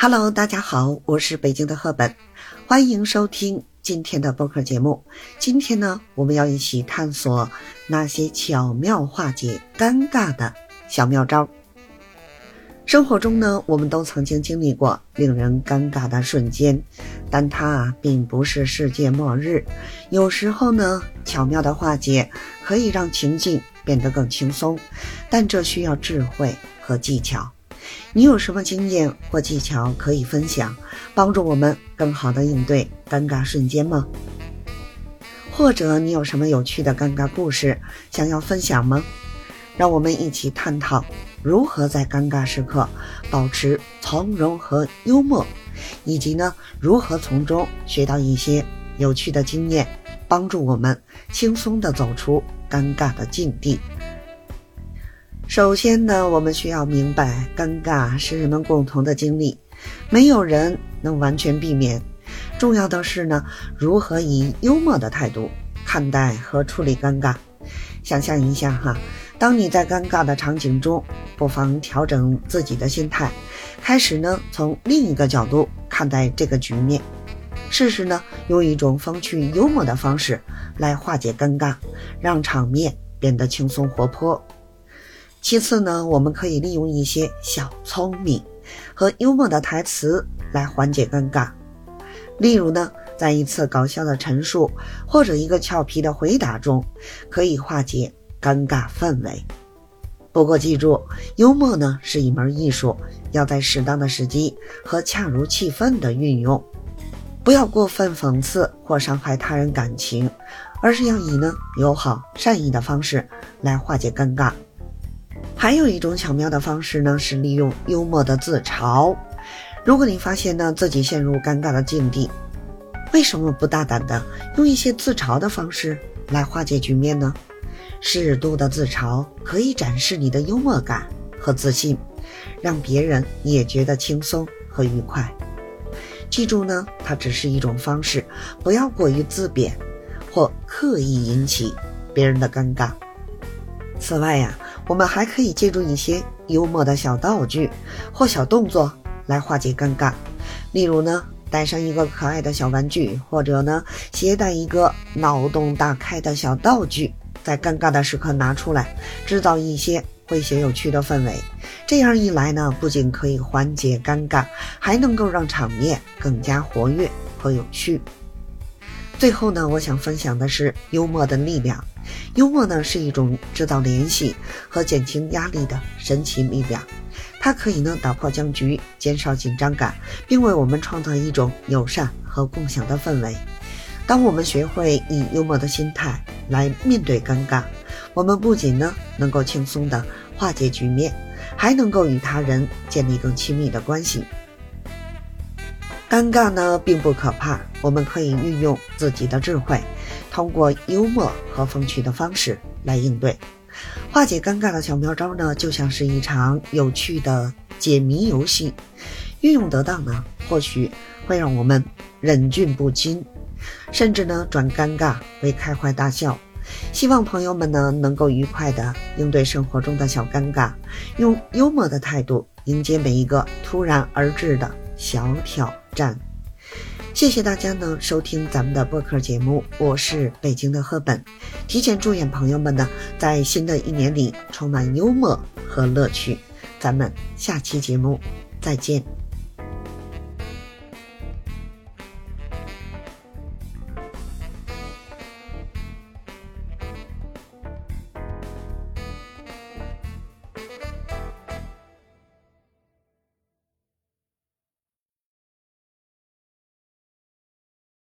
Hello，大家好，我是北京的赫本，欢迎收听今天的播客节目。今天呢，我们要一起探索那些巧妙化解尴尬的小妙招。生活中呢，我们都曾经经历过令人尴尬的瞬间，但它并不是世界末日。有时候呢，巧妙的化解可以让情境变得更轻松，但这需要智慧和技巧。你有什么经验或技巧可以分享，帮助我们更好的应对尴尬瞬间吗？或者你有什么有趣的尴尬故事想要分享吗？让我们一起探讨如何在尴尬时刻保持从容和幽默，以及呢如何从中学到一些有趣的经验，帮助我们轻松地走出尴尬的境地。首先呢，我们需要明白，尴尬是人们共同的经历，没有人能完全避免。重要的是呢，如何以幽默的态度看待和处理尴尬。想象一下哈，当你在尴尬的场景中，不妨调整自己的心态，开始呢从另一个角度看待这个局面，试试呢用一种风趣幽默的方式来化解尴尬，让场面变得轻松活泼。其次呢，我们可以利用一些小聪明和幽默的台词来缓解尴尬。例如呢，在一次搞笑的陈述或者一个俏皮的回答中，可以化解尴尬氛围。不过记住，幽默呢是一门艺术，要在适当的时机和恰如其分的运用，不要过分讽刺或伤害他人感情，而是要以呢友好善意的方式来化解尴尬。还有一种巧妙的方式呢，是利用幽默的自嘲。如果你发现呢自己陷入尴尬的境地，为什么不大胆的用一些自嘲的方式来化解局面呢？适度的自嘲可以展示你的幽默感和自信，让别人也觉得轻松和愉快。记住呢，它只是一种方式，不要过于自贬或刻意引起别人的尴尬。此外呀。我们还可以借助一些幽默的小道具或小动作来化解尴尬，例如呢，带上一个可爱的小玩具，或者呢，携带一个脑洞大开的小道具，在尴尬的时刻拿出来，制造一些诙谐有趣的氛围。这样一来呢，不仅可以缓解尴尬，还能够让场面更加活跃和有趣。最后呢，我想分享的是幽默的力量。幽默呢是一种制造联系和减轻压力的神奇力量，它可以呢打破僵局，减少紧张感，并为我们创造一种友善和共享的氛围。当我们学会以幽默的心态来面对尴尬，我们不仅呢能够轻松的化解局面，还能够与他人建立更亲密的关系。尴尬呢并不可怕，我们可以运用自己的智慧，通过幽默和风趣的方式来应对，化解尴尬的小妙招呢，就像是一场有趣的解谜游戏，运用得当呢，或许会让我们忍俊不禁，甚至呢转尴尬为开怀大笑。希望朋友们呢能够愉快的应对生活中的小尴尬，用幽默的态度迎接每一个突然而至的小挑。战，谢谢大家呢收听咱们的播客节目，我是北京的赫本，提前祝愿朋友们呢在新的一年里充满幽默和乐趣，咱们下期节目再见。